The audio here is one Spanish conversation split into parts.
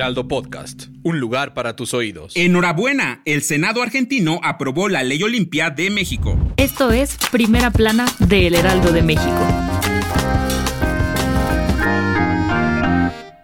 Heraldo Podcast, un lugar para tus oídos. Enhorabuena, el Senado argentino aprobó la Ley Olimpia de México. Esto es Primera Plana de El Heraldo de México.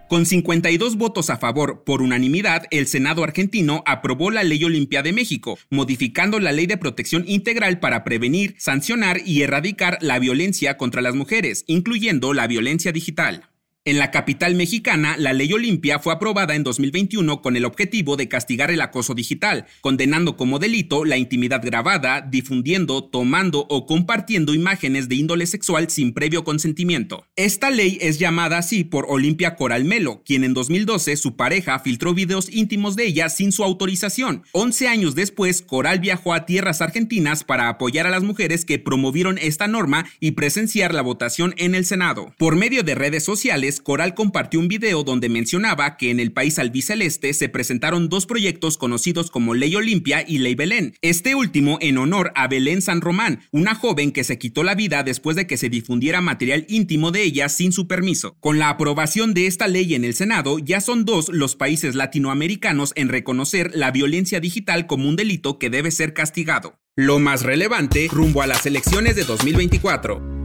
Con 52 votos a favor por unanimidad, el Senado argentino aprobó la Ley Olimpia de México, modificando la Ley de Protección Integral para prevenir, sancionar y erradicar la violencia contra las mujeres, incluyendo la violencia digital. En la capital mexicana, la ley Olimpia fue aprobada en 2021 con el objetivo de castigar el acoso digital, condenando como delito la intimidad grabada, difundiendo, tomando o compartiendo imágenes de índole sexual sin previo consentimiento. Esta ley es llamada así por Olimpia Coral Melo, quien en 2012 su pareja filtró videos íntimos de ella sin su autorización. 11 años después, Coral viajó a tierras argentinas para apoyar a las mujeres que promovieron esta norma y presenciar la votación en el Senado. Por medio de redes sociales, Coral compartió un video donde mencionaba que en el país albiceleste se presentaron dos proyectos conocidos como Ley Olimpia y Ley Belén. Este último en honor a Belén San Román, una joven que se quitó la vida después de que se difundiera material íntimo de ella sin su permiso. Con la aprobación de esta ley en el Senado, ya son dos los países latinoamericanos en reconocer la violencia digital como un delito que debe ser castigado. Lo más relevante rumbo a las elecciones de 2024.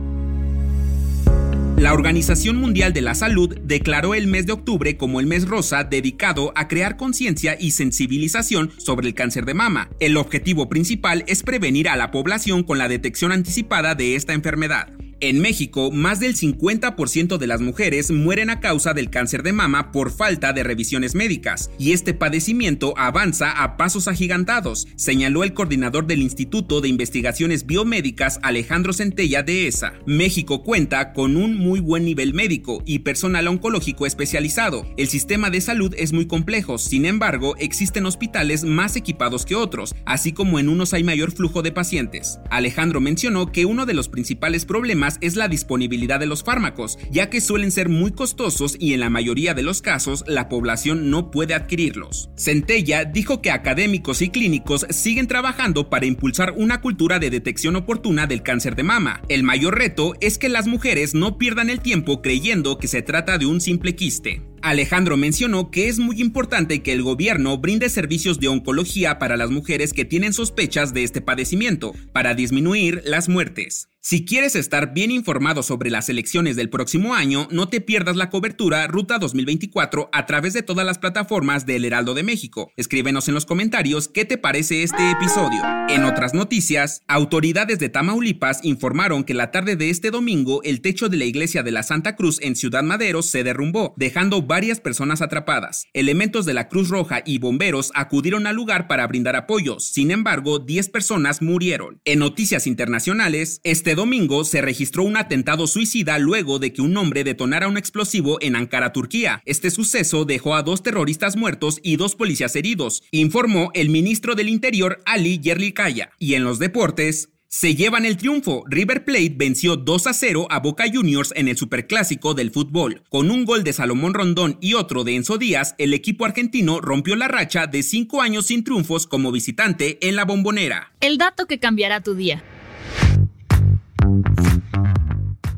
La Organización Mundial de la Salud declaró el mes de octubre como el mes rosa dedicado a crear conciencia y sensibilización sobre el cáncer de mama. El objetivo principal es prevenir a la población con la detección anticipada de esta enfermedad. En México, más del 50% de las mujeres mueren a causa del cáncer de mama por falta de revisiones médicas, y este padecimiento avanza a pasos agigantados, señaló el coordinador del Instituto de Investigaciones Biomédicas Alejandro Centella de ESA. México cuenta con un muy buen nivel médico y personal oncológico especializado. El sistema de salud es muy complejo, sin embargo, existen hospitales más equipados que otros, así como en unos hay mayor flujo de pacientes. Alejandro mencionó que uno de los principales es la disponibilidad de los fármacos, ya que suelen ser muy costosos y en la mayoría de los casos la población no puede adquirirlos. Centella dijo que académicos y clínicos siguen trabajando para impulsar una cultura de detección oportuna del cáncer de mama. El mayor reto es que las mujeres no pierdan el tiempo creyendo que se trata de un simple quiste. Alejandro mencionó que es muy importante que el gobierno brinde servicios de oncología para las mujeres que tienen sospechas de este padecimiento, para disminuir las muertes. Si quieres estar bien informado sobre las elecciones del próximo año, no te pierdas la cobertura Ruta 2024 a través de todas las plataformas del Heraldo de México. Escríbenos en los comentarios qué te parece este episodio. En otras noticias, autoridades de Tamaulipas informaron que la tarde de este domingo el techo de la iglesia de la Santa Cruz en Ciudad Madero se derrumbó, dejando varias personas atrapadas. Elementos de la Cruz Roja y bomberos acudieron al lugar para brindar apoyo, sin embargo, 10 personas murieron. En noticias internacionales, este este domingo se registró un atentado suicida luego de que un hombre detonara un explosivo en Ankara, Turquía. Este suceso dejó a dos terroristas muertos y dos policías heridos, informó el ministro del Interior Ali Yerlikaya. Y en los deportes, se llevan el triunfo. River Plate venció 2 a 0 a Boca Juniors en el Superclásico del fútbol. Con un gol de Salomón Rondón y otro de Enzo Díaz, el equipo argentino rompió la racha de 5 años sin triunfos como visitante en la bombonera. El dato que cambiará tu día.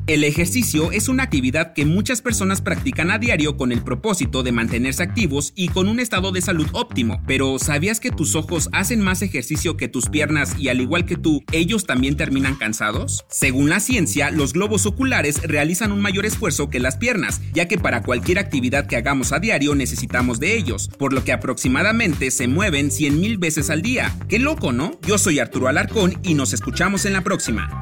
El ejercicio es una actividad que muchas personas practican a diario con el propósito de mantenerse activos y con un estado de salud óptimo. Pero ¿sabías que tus ojos hacen más ejercicio que tus piernas y al igual que tú, ellos también terminan cansados? Según la ciencia, los globos oculares realizan un mayor esfuerzo que las piernas, ya que para cualquier actividad que hagamos a diario necesitamos de ellos, por lo que aproximadamente se mueven 100.000 veces al día. Qué loco, ¿no? Yo soy Arturo Alarcón y nos escuchamos en la próxima.